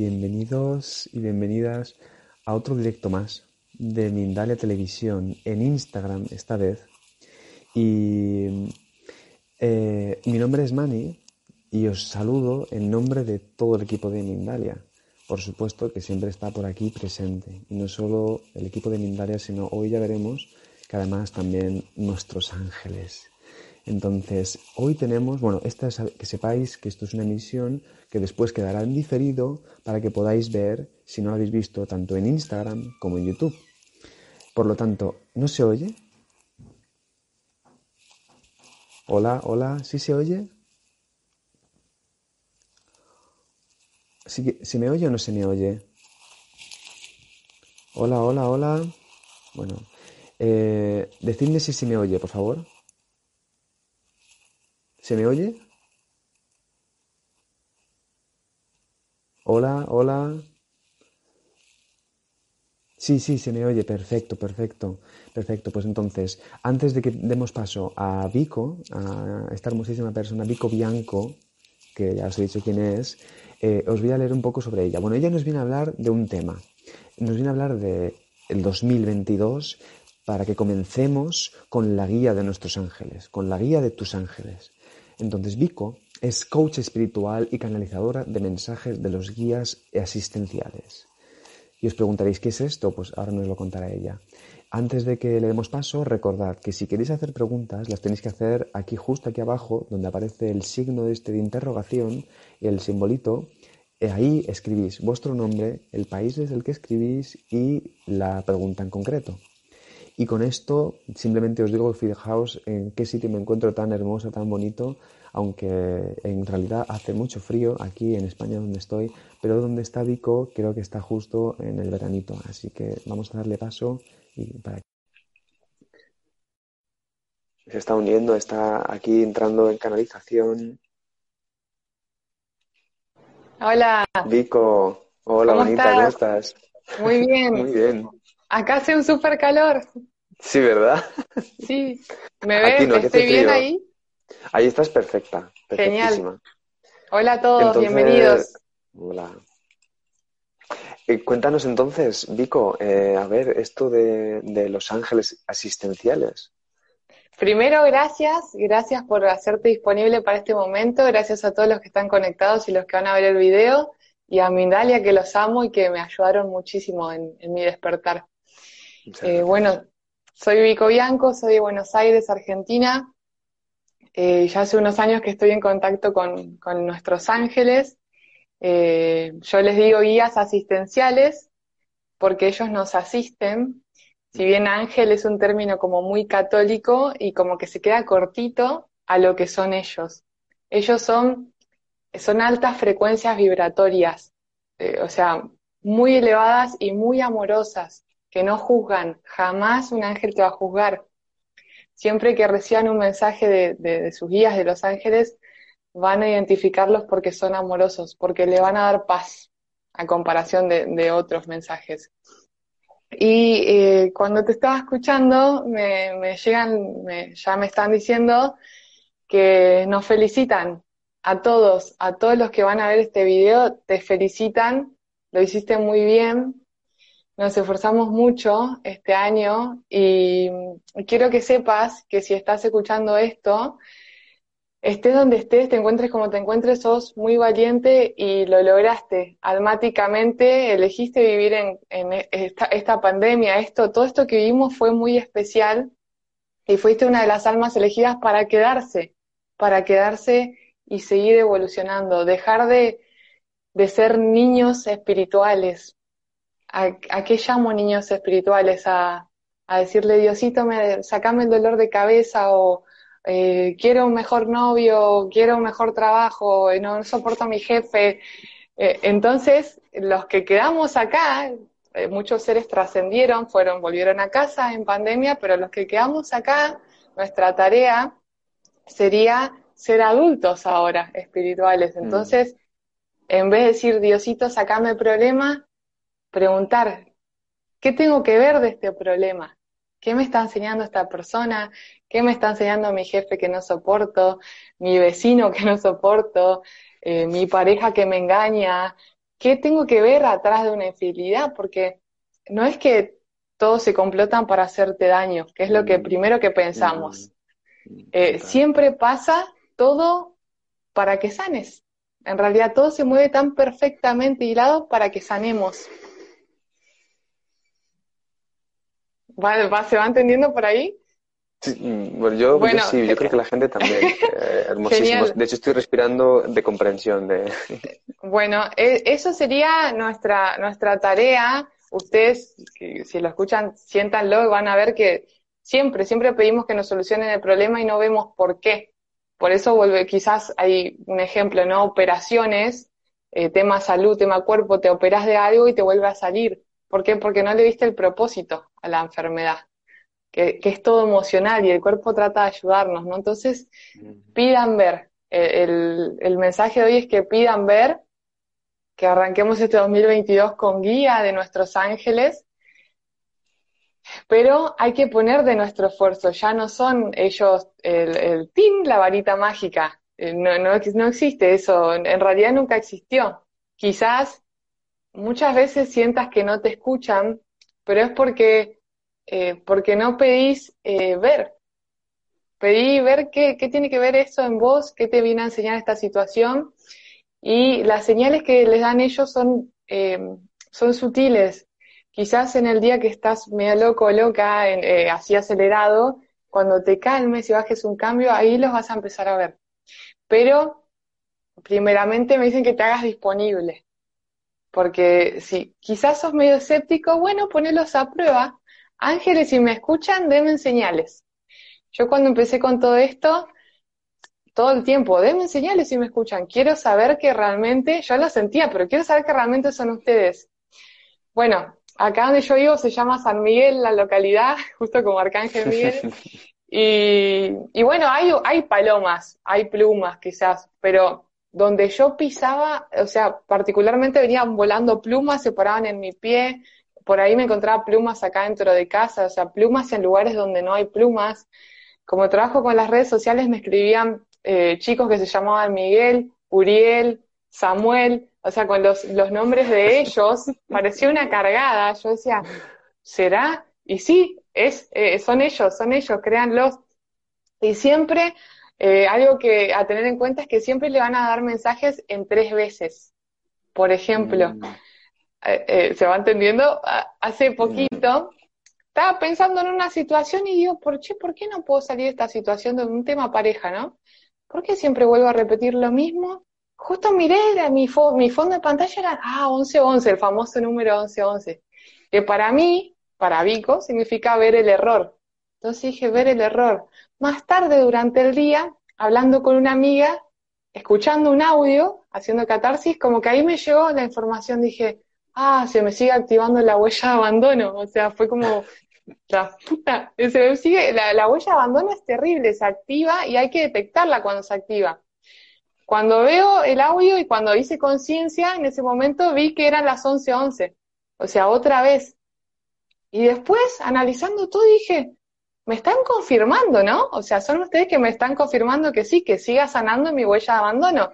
Bienvenidos y bienvenidas a otro directo más de Mindalia Televisión en Instagram esta vez. Y eh, mi nombre es Mani y os saludo en nombre de todo el equipo de Mindalia. Por supuesto que siempre está por aquí presente. Y no solo el equipo de Mindalia, sino hoy ya veremos que además también nuestros ángeles. Entonces, hoy tenemos, bueno, esta es, que sepáis que esto es una emisión que después quedará en diferido para que podáis ver, si no lo habéis visto, tanto en Instagram como en YouTube. Por lo tanto, ¿no se oye? Hola, hola, ¿sí se oye? ¿Sí, ¿Se me oye o no se me oye? Hola, hola, hola. Bueno, eh, decidme si se me oye, por favor. ¿Se me oye? Hola, hola. Sí, sí, se me oye. Perfecto, perfecto. Perfecto. Pues entonces, antes de que demos paso a Vico, a esta hermosísima persona, Vico Bianco, que ya os he dicho quién es, eh, os voy a leer un poco sobre ella. Bueno, ella nos viene a hablar de un tema. Nos viene a hablar de el 2022 para que comencemos con la guía de nuestros ángeles, con la guía de tus ángeles. Entonces, Vico es coach espiritual y canalizadora de mensajes de los guías asistenciales. Y os preguntaréis, ¿qué es esto? Pues ahora nos lo contará ella. Antes de que le demos paso, recordad que si queréis hacer preguntas, las tenéis que hacer aquí, justo aquí abajo, donde aparece el signo de este de interrogación y el simbolito. Ahí escribís vuestro nombre, el país desde el que escribís y la pregunta en concreto. Y con esto simplemente os digo, fijaos en qué sitio me encuentro tan hermoso, tan bonito, aunque en realidad hace mucho frío aquí en España donde estoy, pero donde está Vico creo que está justo en el veranito, así que vamos a darle paso y para se está uniendo, está aquí entrando en canalización. Hola. Vico, hola ¿Cómo bonita, estás? ¿cómo estás? Muy bien. Muy bien. Acá hace un súper calor. Sí, ¿verdad? Sí. ¿Me ves? no, ¿Estoy bien ahí? Ahí estás perfecta, Genial. Hola a todos, Entonces, bienvenidos. Hola. Eh, cuéntanos entonces, Vico, eh, a ver, esto de, de los ángeles asistenciales. Primero, gracias. Gracias por hacerte disponible para este momento. Gracias a todos los que están conectados y los que van a ver el video. Y a Mindalia, que los amo y que me ayudaron muchísimo en, en mi despertar. Eh, bueno, soy Vico Bianco, soy de Buenos Aires, Argentina. Eh, ya hace unos años que estoy en contacto con, con nuestros ángeles. Eh, yo les digo guías asistenciales porque ellos nos asisten. Si bien ángel es un término como muy católico y como que se queda cortito a lo que son ellos. Ellos son, son altas frecuencias vibratorias, eh, o sea, muy elevadas y muy amorosas, que no juzgan. Jamás un ángel te va a juzgar. Siempre que reciban un mensaje de, de- sus guías, de los ángeles, van a identificarlos porque son amorosos, porque le van a dar paz a comparación de, de otros mensajes. Y eh, cuando te estaba escuchando, me, me llegan, me- ya me están diciendo que nos felicitan a todos, a todos los que van a ver este video, te felicitan, lo hiciste muy bien, nos esforzamos mucho este año y quiero que sepas que si estás escuchando esto, estés donde estés, te encuentres como te encuentres, sos muy valiente y lo lograste. Almáticamente elegiste vivir en, en esta, esta pandemia, esto, todo esto que vivimos fue muy especial y fuiste una de las almas elegidas para quedarse, para quedarse y seguir evolucionando, dejar de, de ser niños espirituales. ¿A, a qué llamo niños espirituales? A, a decirle, Diosito, me, sacame el dolor de cabeza o eh, quiero un mejor novio, quiero un mejor trabajo, eh, no soporto a mi jefe. Eh, entonces, los que quedamos acá, eh, muchos seres trascendieron, fueron, volvieron a casa en pandemia, pero los que quedamos acá, nuestra tarea sería ser adultos ahora, espirituales. Mm. Entonces, en vez de decir, Diosito, sacame el problema, preguntar, ¿qué tengo que ver de este problema? ¿Qué me está enseñando esta persona? ¿Qué me está enseñando mi jefe que no soporto? ¿Mi vecino que no soporto? Eh, ¿Mi pareja que me engaña? ¿Qué tengo que ver atrás de una infidelidad? Porque no es que todos se complotan para hacerte daño, que es lo que mm. primero que pensamos. Mm. Eh, siempre pasa todo para que sanes. En realidad todo se mueve tan perfectamente hilado para que sanemos. ¿Se va entendiendo por ahí? Bueno, yo, sí, yo creo que la gente también. Eh, hermosísimo. De hecho, estoy respirando de comprensión. De... Bueno, e, eso sería nuestra, nuestra tarea. Ustedes, si lo escuchan, siéntanlo y van a ver que siempre, siempre pedimos que nos solucionen el problema y no vemos por qué. Por eso vuelve, quizás hay un ejemplo, ¿no? Operaciones, eh, tema salud, tema cuerpo, te operas de algo y te vuelve a salir. ¿Por qué? Porque no le viste el propósito a la enfermedad, que, es todo emocional y el cuerpo trata de ayudarnos, ¿no? Entonces, pidan ver. El, el, mensaje de hoy es que pidan ver, que arranquemos este 2022 con guía de nuestros ángeles, pero hay que poner de nuestro esfuerzo, ya no son ellos el, el pin, la varita mágica, eh, no, no, no existe eso, en realidad nunca existió. Quizás muchas veces sientas que no te escuchan, pero es porque, eh, porque no pedís eh, ver. Pedí ver qué, qué tiene que ver eso en vos, qué te viene a enseñar esta situación. Y las señales que les dan ellos son, eh, son sutiles. Quizás en el día que estás medio loco loca, así acelerado, cuando te calmes y bajes un cambio, ahí los vas a empezar a ver. Pero, primeramente me dicen que te hagas disponible. Porque si quizás sos medio escéptico, bueno, ponelos a prueba. Ángeles, si me escuchan, denme señales. Yo cuando empecé con todo esto, todo el tiempo, denme señales si me escuchan. Quiero saber que realmente, yo lo sentía, pero quiero saber que realmente son ustedes. Bueno, acá donde yo vivo se llama San Miguel, la localidad, justo como Arcángel Miguel. Y, y bueno, hay, hay palomas, hay plumas quizás, pero donde yo pisaba, o sea, particularmente venían volando plumas, se paraban en mi pie, por ahí me encontraba plumas acá dentro de casa, o sea, plumas en lugares donde no hay plumas. Como trabajo con las redes sociales, me escribían eh, chicos que se llamaban Miguel, Uriel, Samuel, o sea, con los, los nombres de ellos, parecía una cargada. Yo decía, ¿será? Y sí, es, eh, son ellos, son ellos, créanlos. Y siempre eh, algo que a tener en cuenta es que siempre le van a dar mensajes en tres veces. Por ejemplo, mm. eh, eh, ¿se va entendiendo? Hace poquito estaba pensando en una situación y digo, ¿por qué, ¿por qué no puedo salir de esta situación de un tema pareja, no? ¿Por qué siempre vuelvo a repetir lo mismo? Justo miré, mi, mi fondo de pantalla era, ah, 1111, el famoso número 1111, que para mí, para Vico, significa ver el error. Entonces dije, ver el error. Más tarde, durante el día, hablando con una amiga, escuchando un audio, haciendo catarsis, como que ahí me llegó la información, dije, ah, se me sigue activando la huella de abandono. O sea, fue como, la puta, se me sigue, la, la huella de abandono es terrible, se activa y hay que detectarla cuando se activa. Cuando veo el audio y cuando hice conciencia, en ese momento vi que eran las 11:11. O sea, otra vez. Y después, analizando todo, dije, me están confirmando, ¿no? O sea, son ustedes que me están confirmando que sí, que siga sanando mi huella de abandono.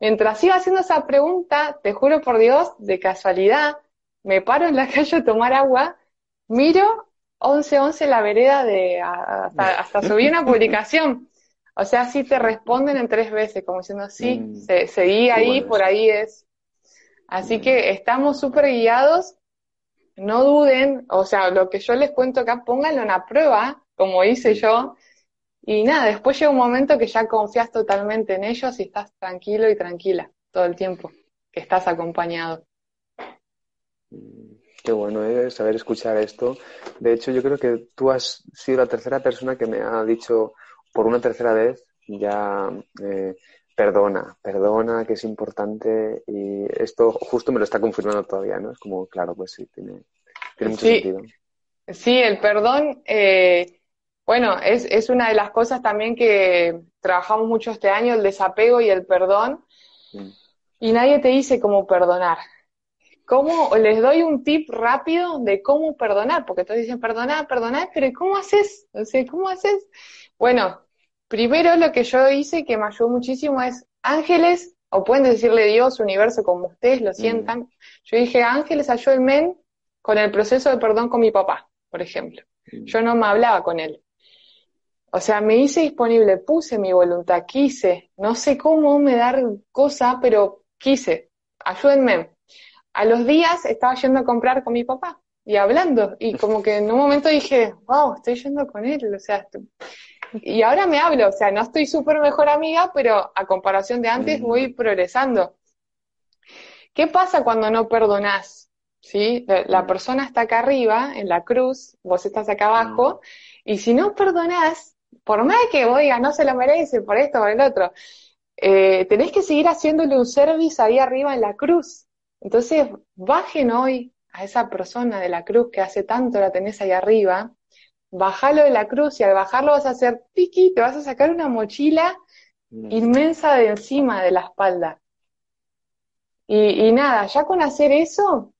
Mientras siga haciendo esa pregunta, te juro por Dios, de casualidad, me paro en la calle a tomar agua, miro 1111 la vereda de hasta, hasta subí una publicación. O sea, sí te responden en tres veces, como diciendo, sí, mm. se, seguí ahí, por ahí es. Así que estamos súper guiados. No duden, o sea, lo que yo les cuento acá, pónganlo en la prueba, como hice yo. Y nada, después llega un momento que ya confías totalmente en ellos y estás tranquilo y tranquila todo el tiempo que estás acompañado. Mm, qué bueno es saber escuchar esto. De hecho, yo creo que tú has sido la tercera persona que me ha dicho por una tercera vez ya eh, perdona, perdona, que es importante y esto justo me lo está confirmando todavía, ¿no? Es como, claro, pues sí, tiene, tiene mucho sentido. Sí, el perdón, eh, bueno, es, es una de las cosas también que trabajamos mucho este año, el desapego y el perdón. Y nadie te dice cómo perdonar. ¿Cómo les doy un tip rápido de cómo perdonar? Porque todos dicen perdonar, perdonar, pero ¿cómo haces? O sea, ¿cómo haces? Bueno, primero lo que yo hice que me ayudó muchísimo es ángeles, o pueden decirle Dios, universo, como ustedes lo mm. sientan. Yo dije, ángeles, ayúdenme con el proceso de perdón con mi papá, por ejemplo. Mm. Yo no me hablaba con él. O sea, me hice disponible, puse mi voluntad, quise, no sé cómo me dar cosa, pero quise, ayúdenme a los días estaba yendo a comprar con mi papá y hablando. Y como que en un momento dije, wow, estoy yendo con él. O sea, y ahora me hablo. O sea, no estoy súper mejor amiga, pero a comparación de antes voy mm. progresando. ¿Qué pasa cuando no perdonás? ¿Sí? La, persona está acá arriba, en la cruz, vos estás acá abajo, y si no perdonás, por más que oiga, no se lo merece, por esto, por el otro, eh, tenés que seguir haciéndole un service ahí arriba en la cruz. Entonces, bajen hoy a esa persona de la cruz que hace tanto la tenés ahí arriba, bajalo de la cruz y al bajarlo vas a hacer tiki, te vas a sacar una mochila mm. inmensa de encima de la espalda. Y, nada, ya con hacer eso,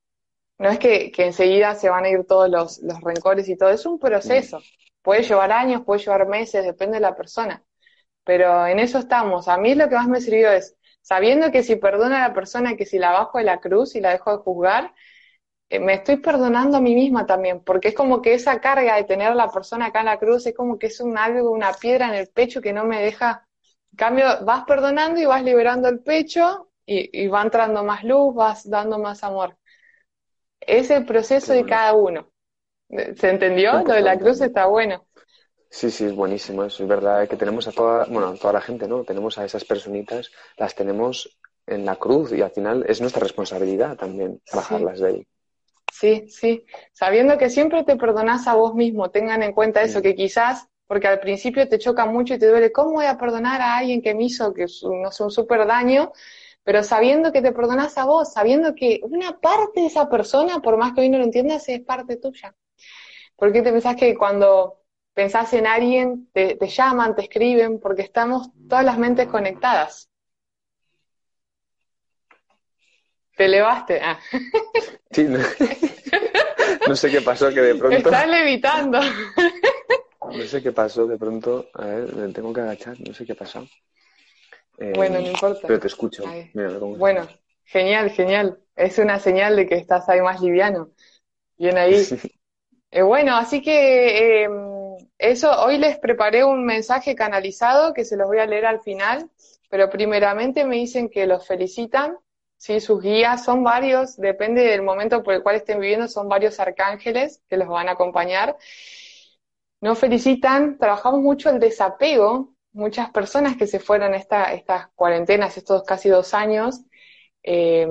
no es que, enseguida se van a ir todos los, los rencores y todo, es un proceso. Mm. Puede llevar años, puede llevar meses, depende de la persona. Pero en eso estamos. A mí lo que más me sirvió es sabiendo que si perdono a la persona, que si la bajo de la cruz y la dejo de juzgar, eh, me estoy perdonando a mí misma también, porque es como que esa carga de tener a la persona acá en la cruz es como que es un algo, una piedra en el pecho que no me deja. En cambio, vas perdonando y vas liberando el pecho y, va entrando más luz, vas dando más amor. Es el proceso de cada uno. ¿Se entendió? Lo de la cruz está bueno. Sí, sí, es buenísimo eso. Es verdad que tenemos a toda, bueno, a toda la gente, ¿no? Tenemos a esas personitas, las tenemos en la cruz y al final es nuestra responsabilidad también bajarlas de ahí. Sí, sí. Sabiendo que siempre te perdonás a vos mismo, tengan en cuenta eso, que quizás, porque al principio te choca mucho y te duele, ¿cómo voy a perdonar a alguien que me hizo que no sé, un súper daño? Pero sabiendo que te perdonás a vos, sabiendo que una parte de esa persona, por más que hoy no lo entiendas, es parte tuya. ¿Por qué te pensás que cuando pensás en alguien, te, llaman, te escriben, porque estamos todas las mentes conectadas. Te elevaste. Ah. Sí, no, sé qué pasó, que de pronto. Estás levitando. No sé qué pasó, de pronto. A ver, me tengo que agachar, no sé qué pasó. Eh, bueno, no importa. Pero te escucho. bueno, genial, genial. Es una señal de que estás ahí más liviano. Bien ahí. Eh, bueno, así que em, eso, hoy les preparé un mensaje canalizado que se los voy a leer al final, pero primeramente me dicen que los felicitan, ¿sí? Sus guías son varios, depende del momento por el cual estén viviendo, son varios arcángeles que los van a acompañar. Nos felicitan, trabajamos mucho el desapego, muchas personas que se fueron esta, estas cuarentenas, estos casi dos años, eh,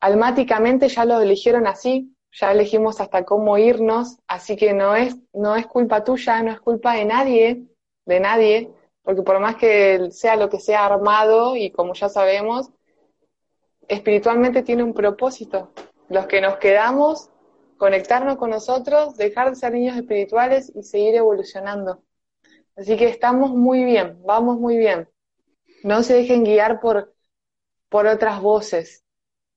almáticamente ya lo eligieron así, ya elegimos hasta cómo irnos, así que no es, no es culpa tuya, no es culpa de nadie, de nadie, porque por más que sea lo que sea armado y como ya sabemos, espiritualmente tiene un propósito. Los que nos quedamos, conectarnos con nosotros, dejar de ser niños espirituales y seguir evolucionando. Así que estamos muy bien, vamos muy bien. No se dejen guiar por, por otras voces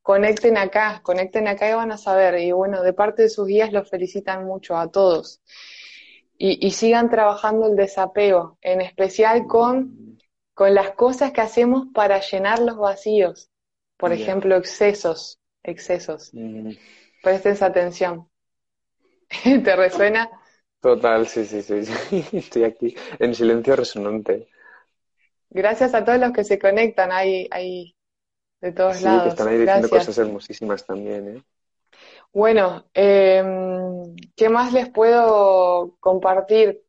conecten acá, conecten acá y van a saber. Y bueno, de parte de sus guías los felicitan mucho a todos. Y, sigan trabajando el desapego, en especial con, con las cosas que hacemos para llenar los vacíos. Por ejemplo, excesos, excesos. Mm. Presten atención. ¿Te resuena? Total, sí, sí, sí, sí. Estoy aquí en silencio resonante. Gracias a todos los que se conectan. Hay, hay de todos lados. que están ahí diciendo cosas hermosísimas también, ¿eh? Bueno, em, ¿qué más les puedo compartir?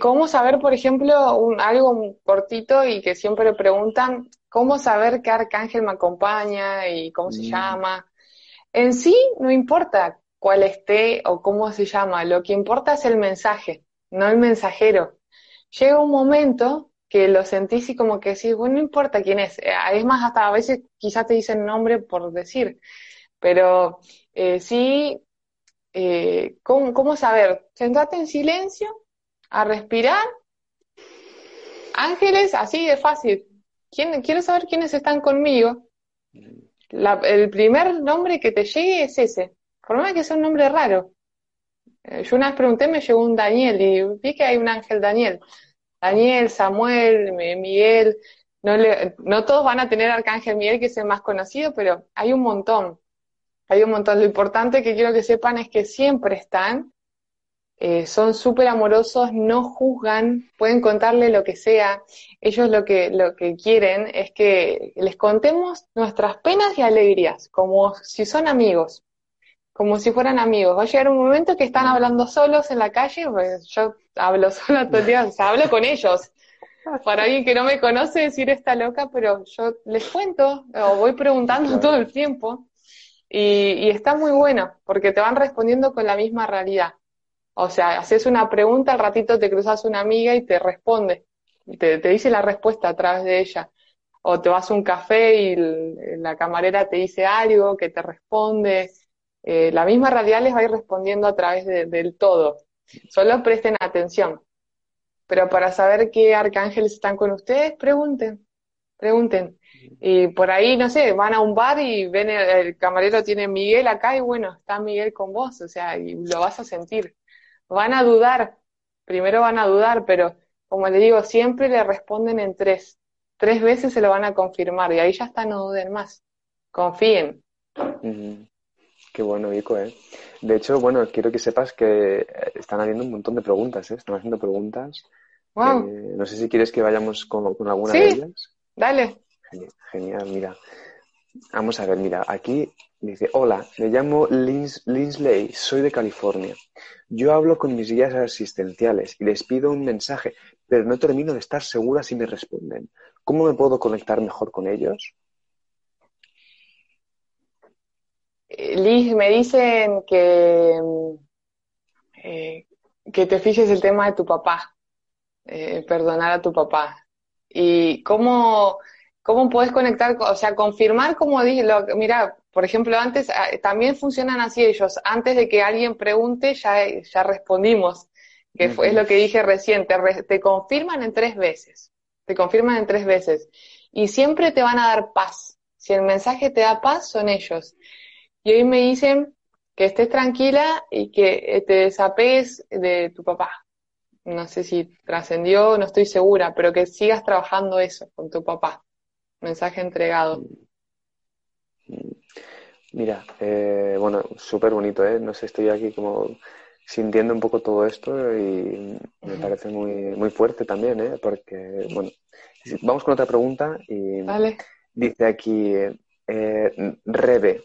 ¿Cómo saber, por ejemplo, un, algo cortito y que siempre preguntan, cómo saber qué arcángel me acompaña y cómo se mm. llama? En sí, no importa cuál esté o cómo se llama, lo que importa es el mensaje, no el mensajero. Llega un momento que lo sentís y como que decís, bueno, no importa quién es. Eh, es más, hasta a veces quizás te dicen nombre por decir, pero eh, sí, eh, ¿cómo, ¿cómo, saber? Sentate en silencio, a respirar. Ángeles, así de fácil. ¿Quién, quiero saber quiénes están conmigo. el primer nombre que te llegue es ese. Por más que sea un nombre raro. Yo una vez pregunté, me llegó un Daniel y vi que hay un ángel Daniel. Daniel, Samuel, Miguel, no, le, no todos van a tener Arcángel Miguel, que es el más conocido, pero hay un montón. Hay un montón. Lo importante que quiero que sepan es que siempre están, eh, son súper amorosos, no juzgan, pueden contarle lo que sea. Ellos lo que, lo que quieren es que les contemos nuestras penas y alegrías, como si son amigos como si fueran amigos. Va a llegar un momento que están hablando solos en la calle, pues yo hablo sola todo el día, o sea, hablo con ellos. Para alguien que no me conoce decir está loca, pero yo les cuento o voy preguntando todo el tiempo y, y, está muy bueno porque te van respondiendo con la misma realidad. O sea, haces una pregunta, al ratito te cruzas una amiga y te responde, te, te dice la respuesta a través de ella. O te vas a un café y la camarera te dice algo que te responde eh, la misma radial les va a ir respondiendo a través del todo. Solo presten atención. Pero para saber qué arcángeles están con ustedes, pregunten, pregunten. Y por ahí, no sé, van a un bar y ven el, camarero tiene Miguel acá y bueno, está Miguel con vos, o sea, y lo vas a sentir. Van a dudar, primero van a dudar, pero como le digo, siempre le responden en tres. Tres veces se lo van a confirmar y ahí ya está, no duden más. Confíen. Qué bueno, Vico, ¿eh? De hecho, bueno, quiero que sepas que eh, están habiendo un montón de preguntas, ¿eh? Están haciendo preguntas. Wow. Eh, no sé si quieres que vayamos con, con alguna de ellas. Dale. Genial, mira. Vamos a ver, mira, aquí dice, hola, me llamo Lins, Linsley, soy de California. Yo hablo con mis guías asistenciales y les pido un mensaje, pero no termino de estar segura si me responden. ¿Cómo me puedo conectar mejor con ellos? Liz, me dicen que, eh, que te fijes el tema de tu papá, eh, perdonar a tu papá. Y cómo, cómo puedes conectar, o sea, confirmar como dije, lo, mira, por ejemplo, antes ah, también funcionan así ellos, antes de que alguien pregunte ya, ya respondimos, que fue, es lo que dije recién, te, te confirman en tres veces, te confirman en tres veces. Y siempre te van a dar paz. Si el mensaje te da paz, son ellos. Y hoy me dicen que estés tranquila y que te desapegues de tu papá. No sé si trascendió, no estoy segura, pero que sigas trabajando eso con tu papá. Mensaje entregado. Mira, eh, bueno, súper bonito, ¿eh? No sé, estoy aquí como sintiendo un poco todo esto y me parece muy, muy fuerte también, ¿eh? Porque, bueno, vamos con otra pregunta y dice aquí, eh, Rebe,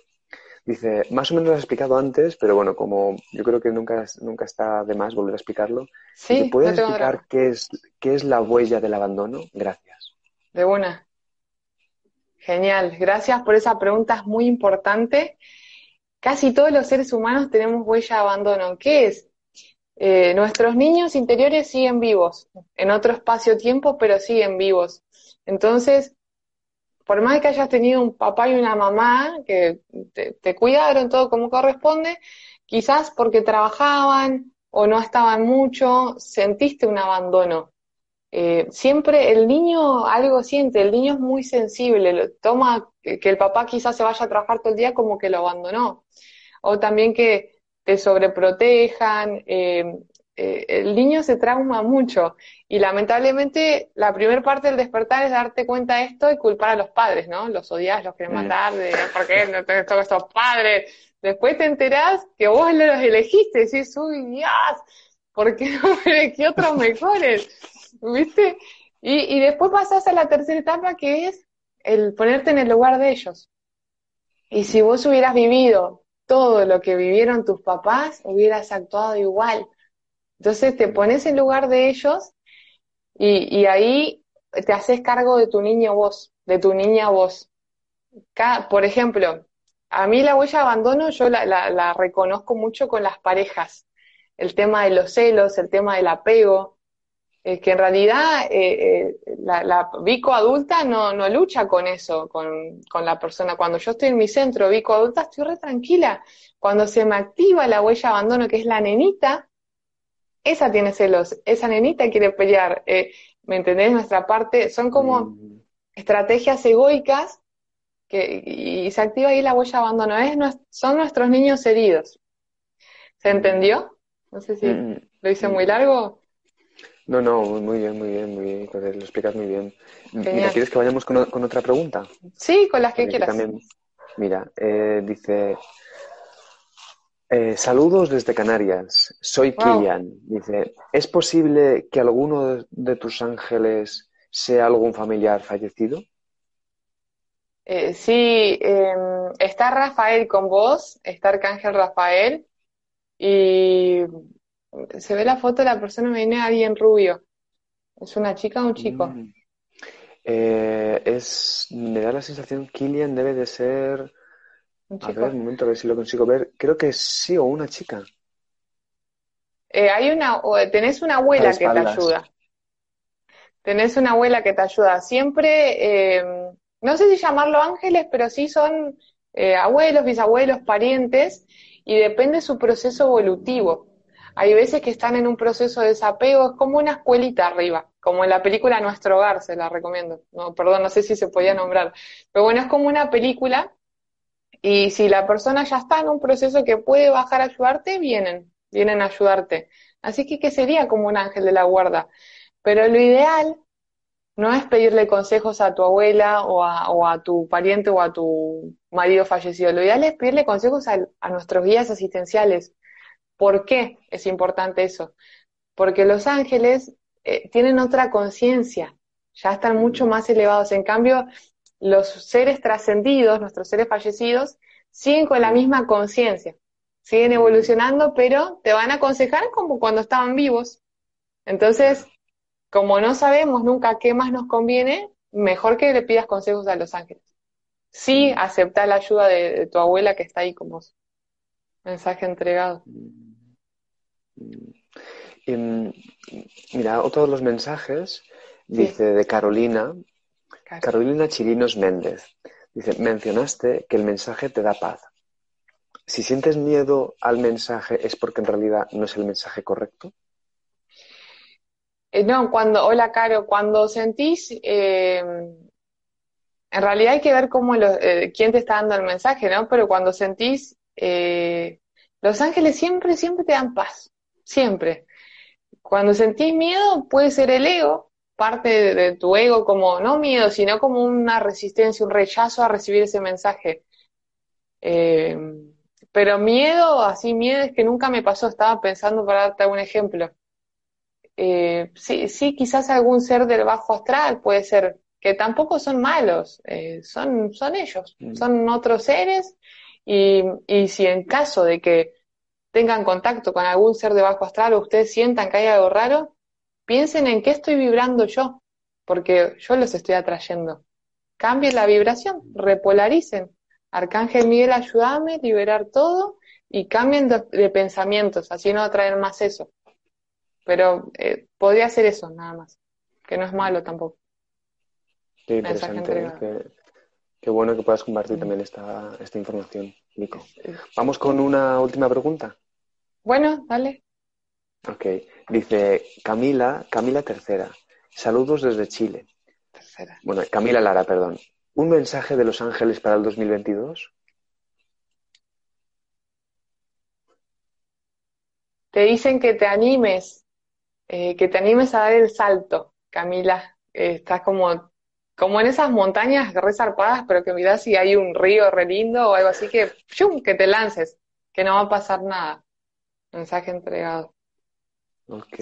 Dice, más o menos lo has explicado antes, pero bueno, como yo creo que nunca, nunca está de más volver a explicarlo. Sí, ¿Puedes explicar qué es, qué es la huella del abandono? Gracias. De una. Genial, gracias por esa pregunta, es muy importante. Casi todos los seres humanos tenemos huella de abandono. ¿Qué es? Eh, nuestros niños interiores siguen vivos, en otro espacio-tiempo, pero siguen vivos. Entonces, por más que hayas tenido un papá y una mamá que te, cuidaron todo como corresponde, quizás porque trabajaban o no estaban mucho, sentiste un abandono. Eh, siempre el niño algo siente, el niño es muy sensible, toma que el papá quizás se vaya a trabajar todo el día como que lo abandonó. O también que te sobreprotejan, eh, eh, el niño se trauma mucho y lamentablemente la primera parte del despertar es darte cuenta de esto y culpar a los padres, ¿no? Los odias, los querés matar, de por qué no tengo estos padres. Después te enterás que vos los elegiste, decís, uy, Dios, ¿por qué no elegí otros mejores? ¿Viste? Y, y después pasás a la tercera etapa que es el ponerte en el lugar de ellos. Y si vos hubieras vivido todo lo que vivieron tus papás, hubieras actuado igual entonces te pones en lugar de ellos y, ahí te haces cargo de tu niño vos, de tu niña vos. por ejemplo, a mí la huella de abandono yo la, reconozco mucho con las parejas. El tema de los celos, el tema del apego. es que en realidad eh, eh, la, la, Vico adulta no, no lucha con eso, con, con, la persona. Cuando yo estoy en mi centro Vico adulta, estoy re tranquila. Cuando se me activa la huella de abandono, que es la nenita, esa tiene celos, esa nenita quiere pelear. Eh, ¿Me entendés? Nuestra parte, son como mm. estrategias egoicas que, y, se activa ahí la huella de abandono. Es, son nuestros niños heridos. ¿Se entendió? No sé si mm. lo hice muy largo. No, no, muy bien, muy bien, muy bien, lo explicas muy bien. Mira, ¿quieres que vayamos con, otra pregunta? Sí, con las que quieras. mira, eh, dice, eh, saludos desde Canarias, soy Kilian. Dice, ¿es posible que alguno de, tus ángeles sea algún familiar fallecido? Eh, sí, em, está Rafael con vos, está Arcángel Rafael, y se ve la foto de la persona, me viene alguien rubio. ¿Es una chica o un chico? Mm. Eh, es, me da la sensación, Killian debe de ser. A ver, un momento, a ver si lo consigo ver. Creo que sí, o una chica. Eh, hay una, tenés una abuela que te ayuda. Tenés una abuela que te ayuda. Siempre, eh, no sé si llamarlo ángeles, pero sí son abuelos, bisabuelos, parientes, y depende su proceso evolutivo. Hay veces que están en un proceso de desapego, es como una escuelita arriba, como en la película Nuestro Hogar, se la recomiendo. No, perdón, no sé si se podía nombrar. Pero bueno, es como una película y si la persona ya está en un proceso que puede bajar a ayudarte, vienen, vienen a ayudarte. Así que, ¿qué sería como un ángel de la guarda? Pero lo ideal no es pedirle consejos a tu abuela o a, tu pariente o a tu marido fallecido. Lo ideal es pedirle consejos a, a nuestros guías asistenciales, ¿Por qué es importante eso? Porque los ángeles eh, tienen otra conciencia, ya están mucho más elevados. En cambio, los seres trascendidos, nuestros seres fallecidos, siguen con la misma conciencia, siguen evolucionando, pero te van a aconsejar como cuando estaban vivos. Entonces, como no sabemos nunca qué más nos conviene, mejor que le pidas consejos a los ángeles. Sí, acepta la ayuda de, tu abuela que está ahí como mensaje entregado. Y, mm, mira, otro de los mensajes dice de Carolina, Carolina Chirinos Méndez. Dice, mencionaste que el mensaje te da paz. Si sientes miedo al mensaje, ¿es porque en realidad no es el mensaje correcto? Eh, no, cuando, hola Caro, cuando sentís, eh, en realidad hay que ver cómo eh, quién te está dando el mensaje, ¿no? Pero cuando sentís, los ángeles siempre, siempre te dan paz siempre. Cuando sentís miedo, puede ser el ego, parte de, tu ego como, no miedo, sino como una resistencia, un rechazo a recibir ese mensaje. Eh, pero miedo, así miedo es que nunca me pasó, estaba pensando para darte un ejemplo. Eh, sí, sí, quizás algún ser del bajo astral puede ser, que tampoco son malos, eh, son, son ellos, mm. son otros seres, y, y si en caso de que tengan contacto con algún ser de bajo astral o ustedes sientan que hay algo raro, piensen en qué estoy vibrando yo, porque yo los estoy atrayendo. Cambien la vibración, repolaricen. Arcángel Miguel, ayúdame a liberar todo y cambien de, pensamientos, así no atraer más eso. Pero eh, podría ser eso, nada más, que no es malo tampoco. Qué interesante, qué, bueno que puedas compartir también esta, esta información, Nico. Vamos con una última pregunta. Bueno, dale. Ok, dice Camila, Camila Tercera. Saludos desde Chile. Tercera. Bueno, Camila Lara, perdón. ¿Un mensaje de Los Ángeles para el 2022? Te dicen que te animes, eh, que te animes a dar el salto, Camila. estás como, como en esas montañas resarpadas, pero que mirás si hay un río re lindo o algo así que, ¡chum! que te lances, que no va a pasar nada. Mensaje entregado. Ok.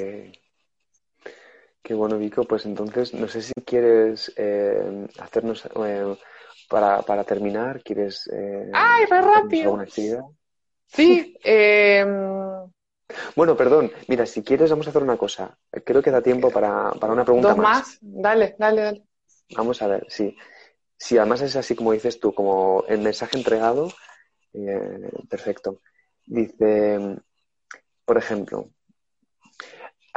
Qué bueno, Vico. Pues entonces, no sé si quieres eh, hacernos, eh, para, para, terminar, ¿quieres... Eh, ¡Ay, rápido! ¿Alguna actividad? Sí. Bueno, perdón. Mira, si quieres, vamos a hacer una cosa. Creo que da tiempo para, para una pregunta ¿Dos más. Dale, dale, dale. Vamos a ver, sí. Si además es así como dices tú, como el mensaje entregado, perfecto. Dice, por ejemplo,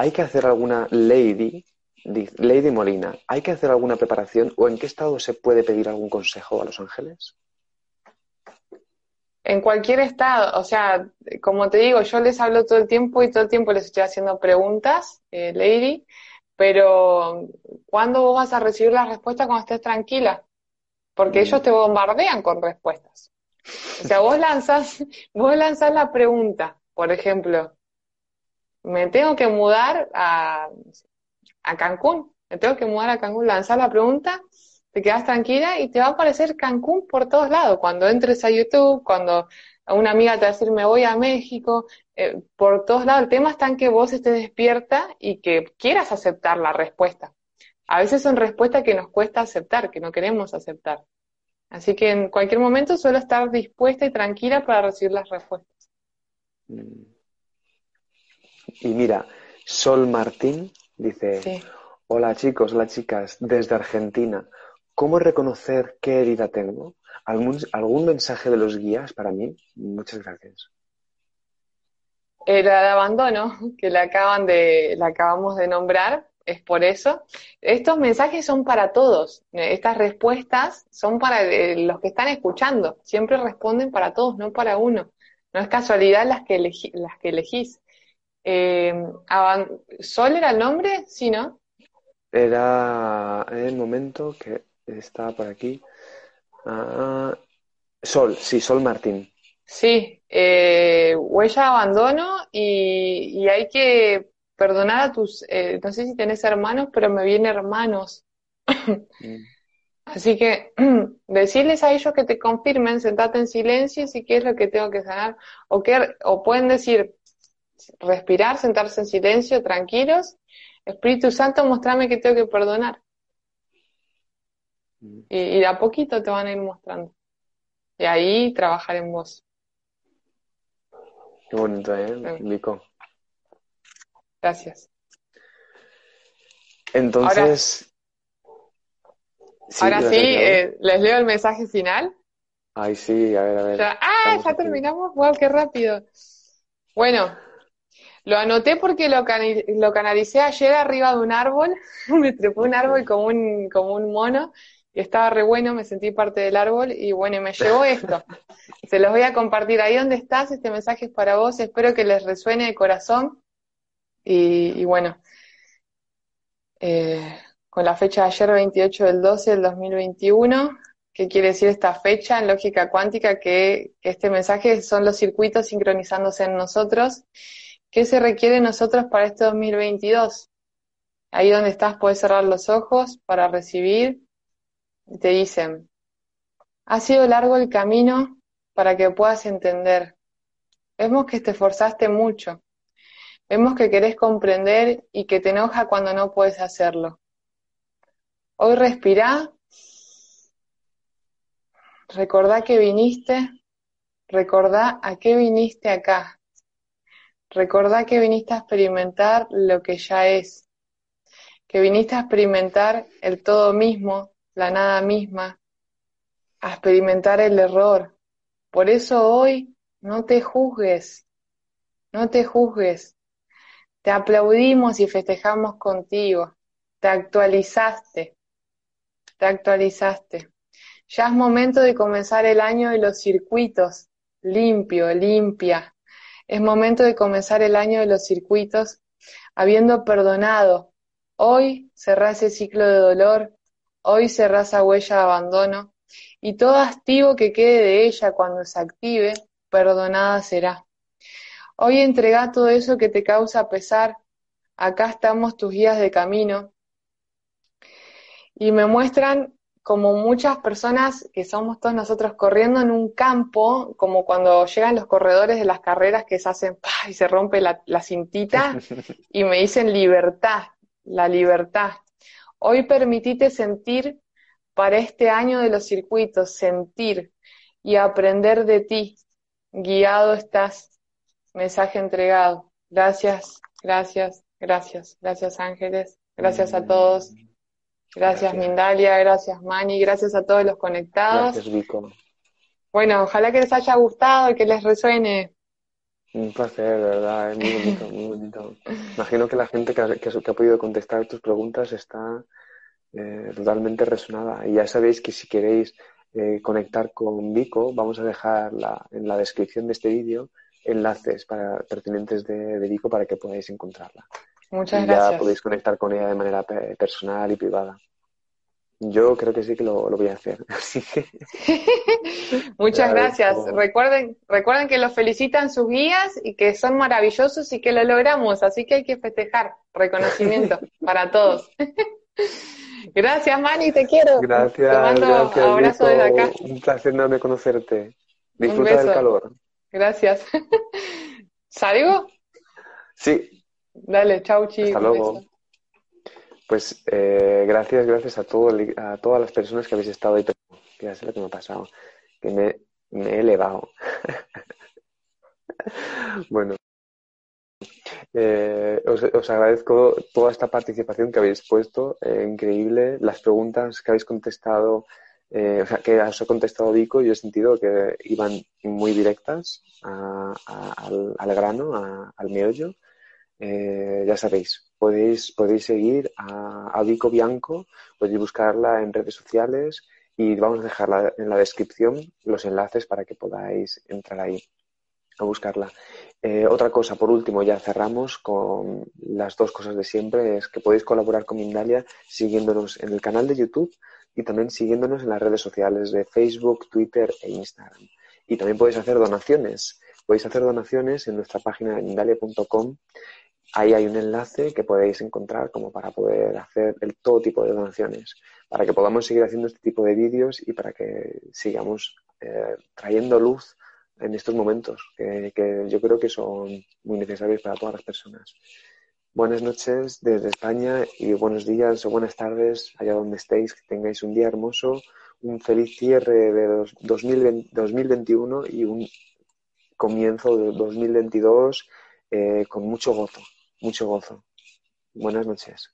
¿hay que hacer alguna lady, Lady Molina, ¿hay que hacer alguna preparación o en qué estado se puede pedir algún consejo a los ángeles? En cualquier estado, o sea, como te digo, yo les hablo todo el tiempo y todo el tiempo les estoy haciendo preguntas, eh, Lady, pero ¿cuándo vos vas a recibir la respuesta cuando estés tranquila? Porque mm. ellos te bombardean con respuestas. O sea, vos lanzas, vos lanzas la pregunta, por ejemplo, me tengo que mudar a, a Cancún, me tengo que mudar a Cancún, lanzar la pregunta, te quedas tranquila y te va a aparecer Cancún por todos lados. Cuando entres a YouTube, cuando una amiga te va a decir me voy a México, eh, por todos lados. El tema está en que vos estés despierta y que quieras aceptar la respuesta. A veces son respuestas que nos cuesta aceptar, que no queremos aceptar. Así que en cualquier momento suelo estar dispuesta y tranquila para recibir las respuestas. Mm. Y mira, Sol Martín dice, hola chicos, hola chicas, desde Argentina, ¿cómo reconocer qué herida tengo? ¿Algún, ¿Algún mensaje de los guías para mí? Muchas gracias. Era de abandono, que la acaban de, la acabamos de nombrar, es por eso. Estos mensajes son para todos, estas respuestas son para eh, los que están escuchando, siempre responden para todos, no para uno. No es casualidad las que, las que elegís. Eh, ¿Sol era el nombre? Sí, ¿no? Era en el momento que estaba por aquí. Ah, Sol, sí, Sol Martín. Sí, eh, huella abandono y, hay que perdonar a tus, eh, no sé si tenés hermanos, pero me vienen hermanos. Mm. Así que decirles a ellos que te confirmen, sentate en silencio si qué es lo que tengo que sanar, o, que, o pueden decir, respirar, sentarse en silencio, tranquilos, Espíritu Santo, mostrame que tengo que perdonar. Mm. Y, y de a poquito te van a ir mostrando. Y ahí trabajar en vos. Qué bonito, ¿eh, Vico? Gracias. Entonces. Ahora sí, eh, les leo el mensaje final. Ay, sí, a ver, a ver. ah, ya terminamos. Wow, qué rápido. Bueno, lo anoté porque lo, lo canalicé ayer arriba de un árbol. Me trepó un árbol como un, como un mono y estaba re bueno, me sentí parte del árbol y bueno, me llevó esto. Se los voy a compartir ahí donde estás, este mensaje es para vos, espero que les resuene de corazón y, bueno, eh, con la fecha de ayer, 28 del 12 del 2021, ¿qué quiere decir esta fecha en lógica cuántica? Que, que este mensaje son los circuitos sincronizándose en nosotros. ¿Qué se requiere de nosotros para este 2022? Ahí donde estás puedes cerrar los ojos para recibir te dicen, ha sido largo el camino para que puedas entender. Vemos que te esforzaste mucho. Vemos que querés comprender y que te enoja cuando no puedes hacerlo. Hoy respirá. Recordá que viniste. Recordá a qué viniste acá. Recordá que viniste a experimentar lo que ya es. Que viniste a experimentar el todo mismo la nada misma, a experimentar el error. Por eso hoy no te juzgues, no te juzgues. Te aplaudimos y festejamos contigo. Te actualizaste, te actualizaste. Ya es momento de comenzar el año de los circuitos, limpio, limpia. Es momento de comenzar el año de los circuitos habiendo perdonado. Hoy cerrá ese ciclo de dolor, Hoy cerrás huella de abandono, y todo activo que quede de ella cuando se active, perdonada será. Hoy entrega todo eso que te causa pesar, acá estamos tus guías de camino, y me muestran como muchas personas que somos todos nosotros corriendo en un campo, como cuando llegan los corredores de las carreras que se hacen y se rompe la, la cintita y me dicen libertad, la libertad. Hoy permitite sentir para este año de los circuitos, sentir y aprender de ti. Guiado estás. Mensaje entregado. Gracias, gracias, gracias. Gracias ángeles. Gracias a todos. Gracias, Mindalia, gracias Mani, gracias a todos los conectados. Gracias Vico. Bueno, ojalá que les haya gustado y que les resuene. Un placer, de verdad, es muy bonito, muy bonito. Imagino que la gente que ha, que ha podido contestar tus preguntas está eh, totalmente resonada. Y ya sabéis que si queréis eh, conectar con Vico, vamos a dejar en la descripción de este vídeo enlaces para, pertinentes de, Vico para que podáis encontrarla. Muchas y gracias. Ya podéis conectar con ella de manera personal y privada. Yo creo que sí que lo, voy a hacer. Muchas gracias. Recuerden, recuerden que los felicitan sus guías y que son maravillosos y que lo logramos, así que hay que festejar. Reconocimiento para todos. gracias, Mani, te quiero. Gracias. Te mando gracias, abrazo desde acá. Un placer enorme conocerte. Disfruta del calor. Gracias. ¿Salgo? Sí. Dale, chau, chicos. Hasta luego. Pues eh, gracias, gracias a, todo, a todas las personas que habéis estado ahí. Ya sé lo que me ha pasado, que me, he elevado. bueno, eh, os, agradezco toda esta participación que habéis puesto, eh, increíble. Las preguntas que habéis contestado, o sea, que os ha contestado Vico, yo he sentido que iban muy directas al, grano, al meollo. Ya sabéis, podéis, podéis seguir a, Vico Bianco, podéis buscarla en redes sociales y vamos a dejar en la descripción los enlaces para que podáis entrar ahí a buscarla. Eh, otra cosa, por último, ya cerramos con las dos cosas de siempre, es que podéis colaborar con Mindalia siguiéndonos en el canal de YouTube y también siguiéndonos en las redes sociales de Facebook, Twitter e Instagram. Y también podéis hacer donaciones. Podéis hacer donaciones en nuestra página de mindalia.com Ahí hay un enlace que podéis encontrar como para poder hacer el todo tipo de donaciones, para que podamos seguir haciendo este tipo de vídeos y para que sigamos eh, trayendo luz en estos momentos, que, yo creo que son muy necesarios para todas las personas. Buenas noches desde España y buenos días o buenas tardes allá donde estéis, que tengáis un día hermoso, un feliz cierre de 2021 y un comienzo de 2022 eh, con mucho gozo mucho gozo. Buenas noches.